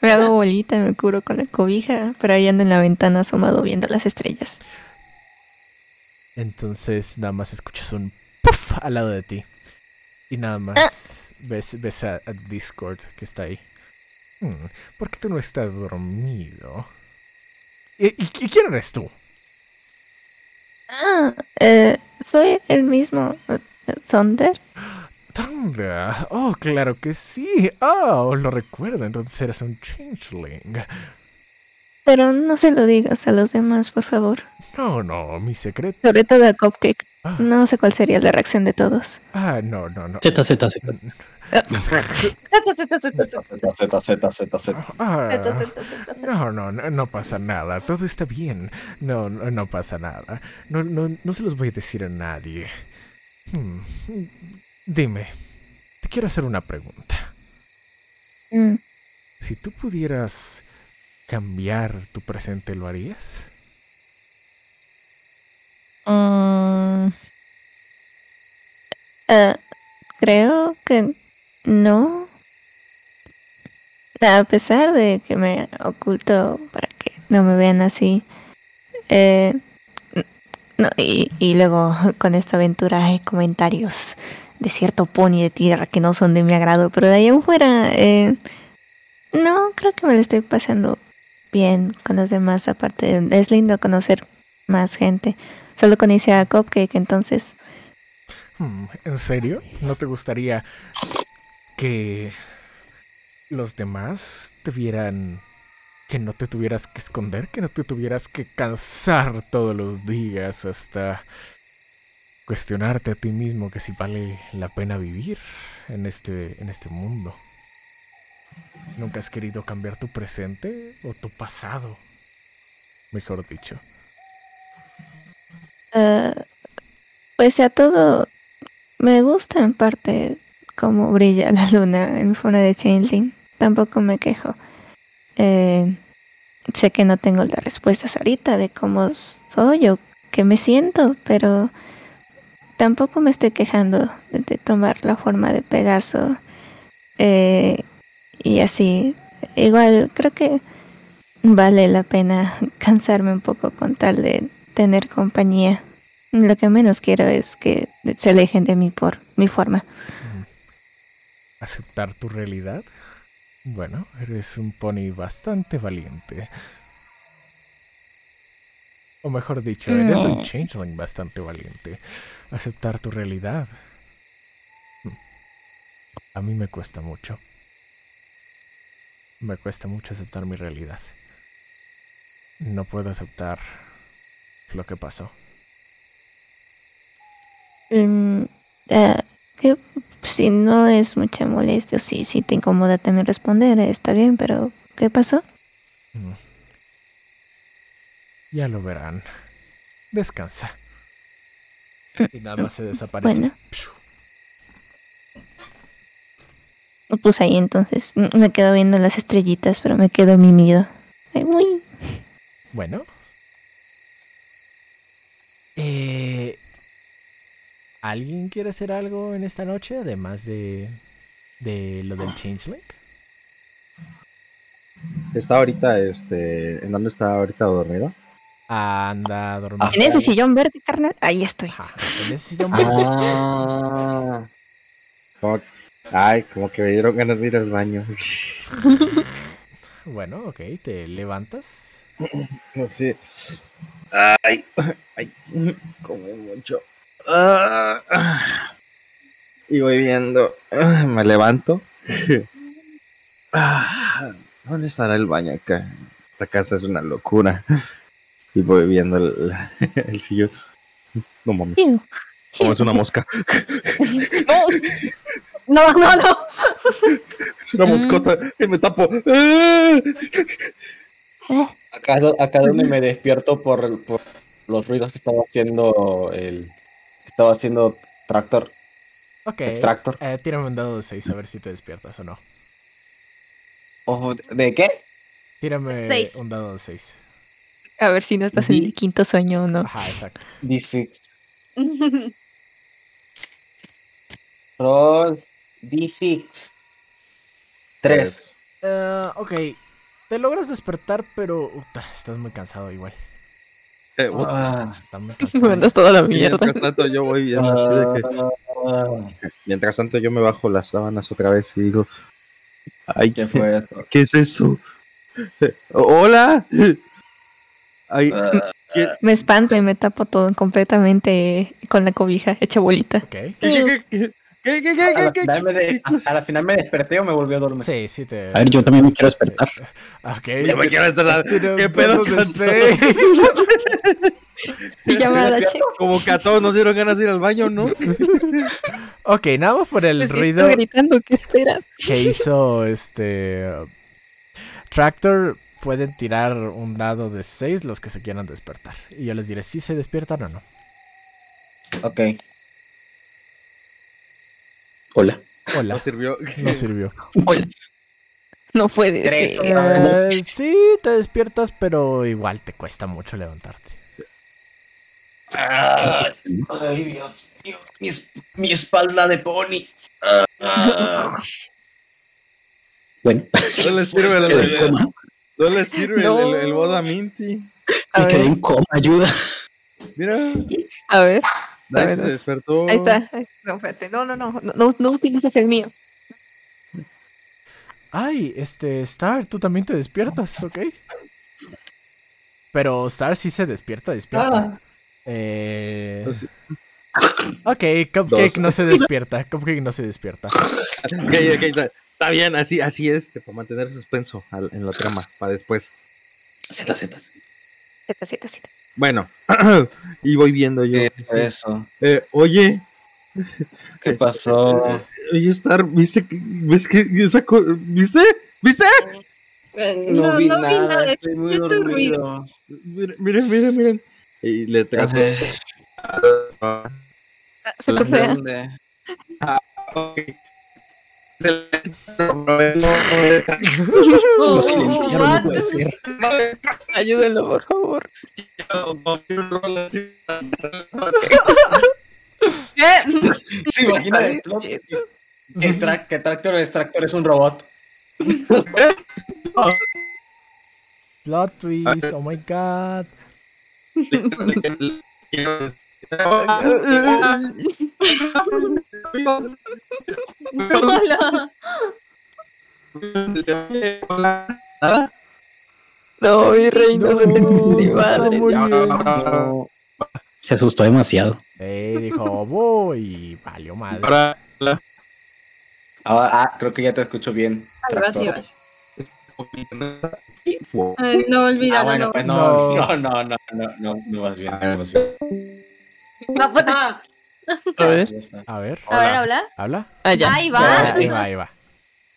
Me hago bolita, me cubro con la cobija, pero ahí ando en la ventana asomado viendo las estrellas. Entonces nada más escuchas un puff al lado de ti. Y nada más ves, ves a, a Discord que está ahí. Hmm, ¿Por qué tú no estás dormido? ¿Y, y- y quién eres tú? Ah, eh, soy el mismo eh, Sonder. Tanga. Oh, claro que sí. Oh, lo recuerdo. Entonces eres un changeling. Pero no se lo digas a los demás, por favor. No, no, mi secreto. Sobre todo a Cupcake. Ah, No sé cuál sería la reacción de todos. ah, no, no, no. Z, Z, Z. Ah. No, no, no, no pasa nada. Todo está bien. No, no, no pasa nada. No, no, no se los voy a decir a nadie. Hmm, Dime, te quiero hacer una pregunta. Mm, Si tú pudieras cambiar tu presente, ¿lo harías? Eh, creo que no. A pesar de que me oculto para que no me vean así. Eh, no, y, y luego con esta aventura hay comentarios de cierto pony de tierra que no son de mi agrado, pero de ahí en fuera eh, No, creo que me lo estoy pasando bien con los demás. Aparte, es lindo conocer más gente. Solo conocí a Cupcake, entonces. Hmm, ¿En serio? ¿No te gustaría que los demás te vieran que no te tuvieras que esconder, que no te tuvieras que cansar todos los días hasta cuestionarte a ti mismo que si vale la pena vivir en este, en este mundo. ¿Nunca has querido cambiar tu presente o tu pasado? Mejor dicho. Uh, pues a todo, me gusta en parte cómo brilla la luna en forma de Chainlink. Tampoco me quejo. Eh, sé que no tengo las respuestas ahorita de cómo soy o qué me siento, pero tampoco me estoy quejando de, de tomar la forma de Pegaso. Eh, y así, igual creo que vale la pena cansarme un poco con tal de tener compañía. Lo que menos quiero es que se alejen de mí por mi forma. ¿Aceptar tu realidad? Bueno, eres un pony bastante valiente. O mejor dicho, eres un changeling bastante valiente. Aceptar tu realidad. A mí me cuesta mucho. Me cuesta mucho aceptar mi realidad. No puedo aceptar lo que pasó. Mm, eh, que si no es mucha molestia o si, si te incomoda también responder, eh, está bien, pero ¿qué pasó? Mm. Ya lo verán. Descansa. Y nada más se desaparece. Bueno. Pues ahí entonces mm, me quedo viendo las estrellitas, pero me quedo mimido. Ay, uy. Bueno. Eh, ¿Alguien quiere hacer algo en esta noche además de, de lo del Changelink? Está ahorita, este, ¿en dónde está ahorita dormido? Anda dormido. En ese sillón verde, carnal, ahí estoy. Ajá, en ese sillón verde. Ah, como- ay, como que me dieron ganas de ir al baño. [laughs] Bueno, ok, te levantas. No sé. Ay, ay, como mucho. Ah, ah. Y voy viendo. ah, Me levanto. [laughs] Ah, ¿Dónde estará el baño acá? Esta casa es una locura. Y voy viendo el, [laughs] el sillón. No mames. Como es una mosca. [laughs] No, no, no. Es una moscota. Y me tapo. Ah. Acá, acá donde me despierto por, los ruidos que estaba haciendo el estaba haciendo Tractor. Ok. Extractor. Eh, tírame un dado de 6 a ver si te despiertas o no. Ojo, ¿de qué? Tírame Seis. un dado de 6. A ver si no estás en el quinto sueño o no. Ajá, exacto. D6. [laughs] Roll D6. 3. Eh, ok. Te logras despertar, pero uta, estás muy cansado igual. Eh? Ah, cansado. [laughs] Mandas toda la mierda. Mientras tanto yo voy viendo así de que- Mientras tanto yo me bajo las sábanas otra vez y digo, ay, ¿Qué fue esto? [laughs] ¿qué es eso? [laughs] Hola. Ay, ¿qué, Me espanto y me tapo todo completamente con la cobija hecha bolita. Ok. Qué, qué, qué, qué, qué, qué, A la, final me de- a- a la final me desperté o me volví a dormir. Sí, sí te. A ver, yo también me quiero despertar. [laughs] Ok. Ya me quiero despertar. [laughs] ¿Qué pedo de con. [laughs] Como que a todos nos dieron ganas de ir al baño, ¿no? Ok, nada más por el Pues ruido estoy gritando, ¿qué espera? que hizo este. Tractor. Pueden tirar un dado de 6 los que se quieran despertar. Y yo les diré si se despiertan o no. Ok. Hola. Hola. No sirvió. No sirvió. No puede Tres. ser. Eh, sí, te despiertas, pero igual te cuesta mucho levantarte. Ah, Ay, Dios mío. Mi, es- mi espalda de pony. Ah. Bueno, No le sirve el, el- coma. no le sirve el- No. el, el boda Minty. Me quedé en coma, ayuda. Mira, a ver. Ver, se despertó. Ahí está. No, espérate. No, no, no. No, no, no utilices el mío. Ay, este, Star, tú también te despiertas, ¿ok? Pero Star sí se despierta, despierta. Ah. Eh... Pues Ok, Cupcake Dos. no se despierta. Cupcake no se despierta. Ok, ok, está, está bien, así, así es, para mantener suspenso al- en la trama, para después. Z, Z. Zeta, zeta, zeta. Bueno, [clears throat] y voy viendo yo. ¿Qué es eso? Eh, oye, ¿Qué pasó? oye, Star, ¿viste que, ves que esa ¿viste? ¿Viste? Eh, No, no vi nada, escuché tu ruido. Miren, miren, miren, miren. Y le trajo. Ah, Se cortea. ¿Dónde? Ok. Se [laughs] le- Lo silenciaron, no puede ser. Ayúdenlo, por favor. ¿Qué? Sí, imagina el plot. Que, tra- que Tractor es Tractor es un robot. Plot twist, oh my god. [laughs] Hola. No, mi reino se te mi está madre. muriendo. Se asustó demasiado. Eh, dijo, voy. Valió madre. Ahora, Ahora, ah, creo que ya te escucho bien. Ahí vas, ahí Tractor. vas. Eh, no, Ah, bueno, no. pues no, No. no, no, no, no, no, no vas bien, no vas bien. No, pues, Ah, A ver. A ver, a ver, habla. habla. Ah, ya. Ahí Ah, va. Ahí va, ahí va.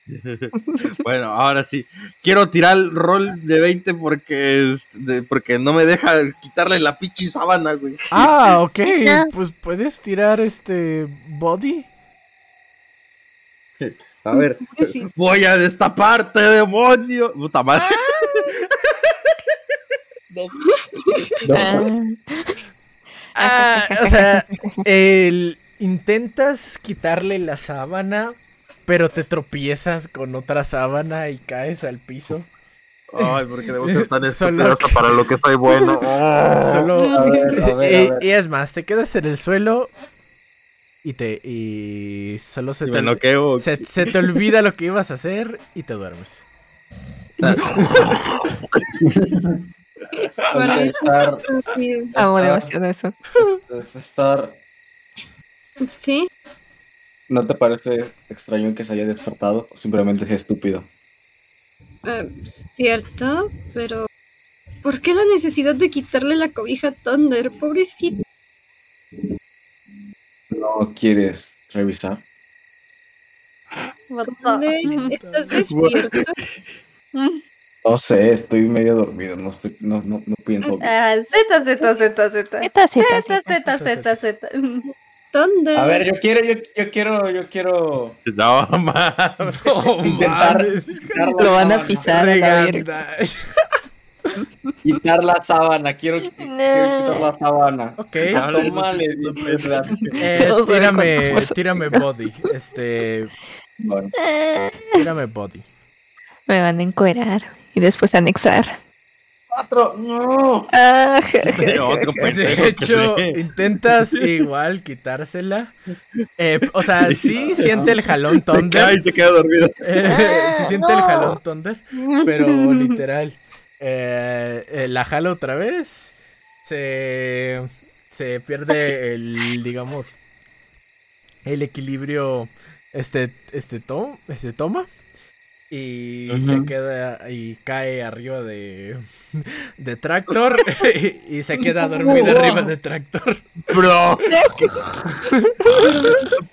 [laughs] Bueno, ahora sí. Quiero tirar el rol de 20 porque, es- de- porque no me deja quitarle la pichi sábana, güey. Ah, [laughs] ok. Pues puedes tirar este body. A ver, Sí. voy a destaparte, demonio. Puta madre. Ah. [laughs] Ah, [laughs] o sea, el, intentas quitarle la sábana, pero te tropiezas con otra sábana y caes al piso. Ay, porque debo ser tan [laughs] Solo estúpido hasta para lo que soy bueno. [laughs] Solo, A ver, a ver, y, a ver. y es más, te quedas en el suelo y te y solo se Y te, se, se te olvida lo que ibas a hacer y te duermes. Para eso. Amo demasiado eso. Star, Sí, ¿no te parece extraño que se haya despertado? O simplemente es estúpido. eh, cierto, pero ¿por qué la necesidad de quitarle la cobija a Thunder? Pobrecito. ¿No quieres revisar? Thunder, ¿Estás [laughs] despierto? [laughs] No sé, estoy medio dormido, no, estoy, no, no, no pienso. Ah, Z, Z, Z, Z. Zeta, zeta, Z, zeta. Z, Z, Z. Thunder. A ver, yo quiero, yo, yo quiero, yo quiero No, [laughs] mames. No intentar mames, Lo van a pisar. Quitar la sábana, quiero, quiero quitar la sábana. Ok. Tómale, verdad. Eh, [laughs] No tírame, tírame body. Este, Bueno, tírame body. Me van a encuerar y después anexar. cuatro, no. Ah, [laughs] Otro De hecho, intentas igual quitársela. Eh, o sea, [laughs] sí siente el jalón Se cae Thunder. y se queda dormido. [laughs] Eh, sí siente el jalón Thunder. Pero literal. eh, eh, la jala otra vez. Se, se pierde el, digamos, el equilibrio. Este, este, to- este toma. Y se queda y cae arriba de, [laughs] de Tractor. [laughs] y, y se queda dormido arriba de Tractor. Bro. [laughs]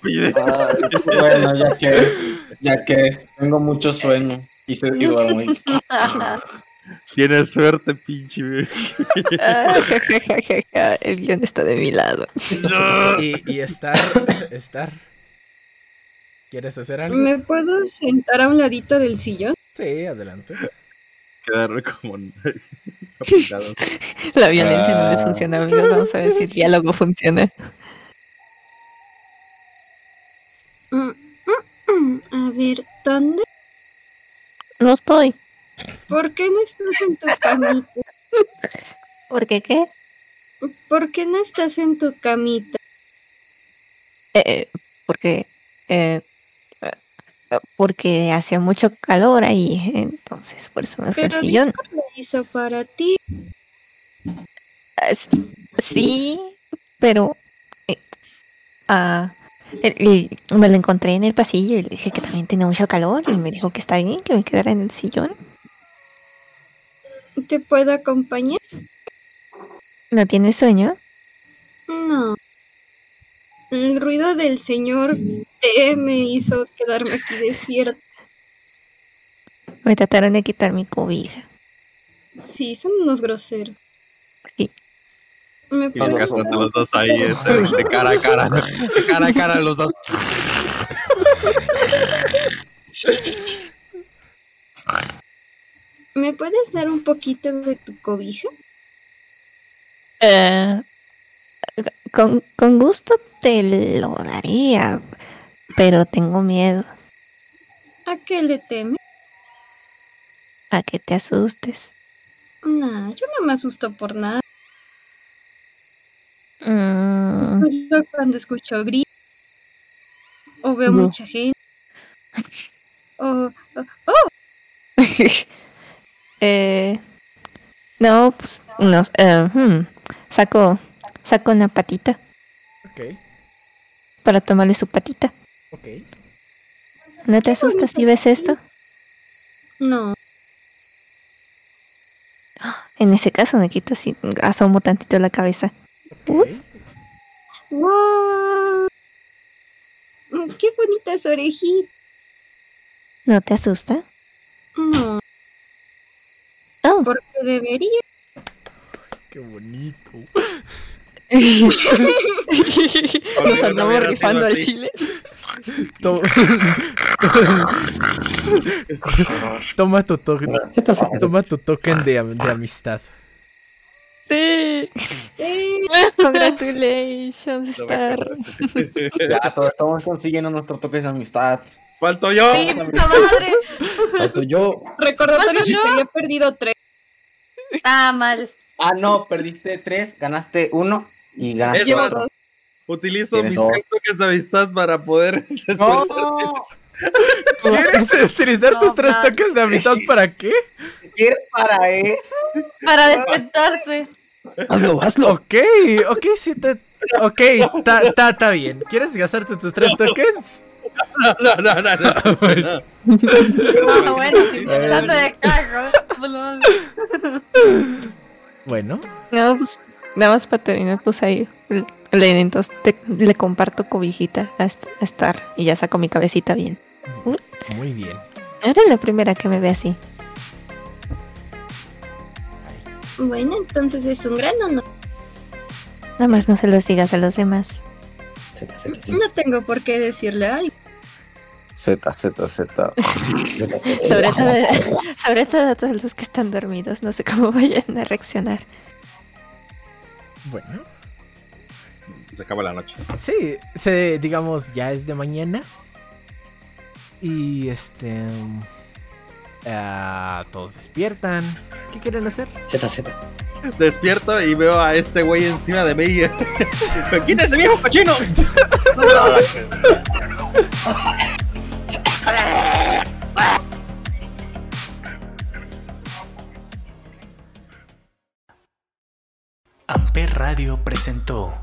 Ay, bueno, ya que, ya que tengo mucho sueño y se y duermo. y- Tienes suerte, pinche. El guion está de mi lado. Y, y estar, estar. ¿Quieres hacer algo? ¿Me puedo sentar a un ladito del sillón? Sí, adelante. Quedar como [laughs] aplicado. La violencia no les Ah. funciona, amigos. Vamos a ver si el diálogo funciona. Mm, mm, mm. A ver, Thunder, No estoy. ¿por qué no estás en tu camita? ¿Por qué qué? ¿Por qué no estás en tu camita? Eh, porque. Eh, porque hacía mucho calor ahí, entonces por eso me fui al Pero sillón. Discord lo hizo para ti. Sí, pero eh, ah, el- el- me lo encontré en el pasillo y le dije que también tenía mucho calor y me dijo que está bien, que me quedara en el sillón. ¿Te puedo acompañar? ¿No tiene sueño? No. El ruido del señor T me hizo quedarme aquí despierta. Me trataron de quitar mi cobija. Sí, son unos groseros. Sí. ¿Me Y puedes los dar- los dos ahí, este, de cara a cara. De cara a cara, los dos. ¿Me puedes dar un poquito de tu cobija? Eh, con, con gusto te lo daría, pero tengo miedo ¿A qué le temes? a que te asustes. Nah, yo no me asusto por nada. Mm, Solo cuando escucho gritos. O veo No. mucha gente. O, o- oh, [laughs] eh, no, pues no. eh, hmm, saco, saco una patita Ok, para tomarle su patita. ok. ¿No te asustas si ves esto? no. [gasps] En ese caso me quito así, asomo tantito la cabeza. ok. ¡Wow! Mm, ¡Qué bonitas orejitas! ¿No te asusta? No, Oh, porque debería. Qué bonito. [laughs] Nos andamos rifando al chile. [laughs] To- [laughs] Toma tu token. Toma tu token de, am- de amistad. Sí. Congratulations, Star. Ya, todos estamos consiguiendo nuestros toques de amistad. ¡Falto yo! Sí, puta madre. Falto yo. Recordatorio que había perdido tres. Ah, mal. Ah, no, perdiste tres, ganaste uno y Llevo dos. Utilizo mis dos. tres toques de amistad para poder. [laughs] No, ¿Quieres [laughs] utilizar No, tus tres man. toques de amistad para qué? ¿quieres para eso? Para despertarse. Hazlo, hazlo. Ok, ok, sí te. Ok, ta- ta- está bien. ¿Quieres gastarte tus tres tokens? No, no, no, no. Bueno, Ah, bueno, si me trata de cago. bueno, No, pues, nada más para terminar, pues ahí. le- Le, entonces te- le comparto cobijita a, a Star y ya saco mi cabecita bien. muy bien. Era la primera que me ve así. Bueno, entonces es un gran honor. Nada más no se los digas a los demás. Zeta, No tengo por qué decirle algo. Z, Z, Z. zeta, zeta. Sobre todo, sobre todo a todos los que están dormidos. No sé cómo [laughs] vayan a reaccionar. Bueno, Se acaba la noche. sí, se, digamos, ya es de mañana. Y este. um, ah, todos despiertan. ¿Qué quieren hacer? Zeta, zeta. Despierto y veo a este güey encima de mí. [laughs] ¡Quita ese viejo cochino! [laughs] [laughs] Amper Radio presentó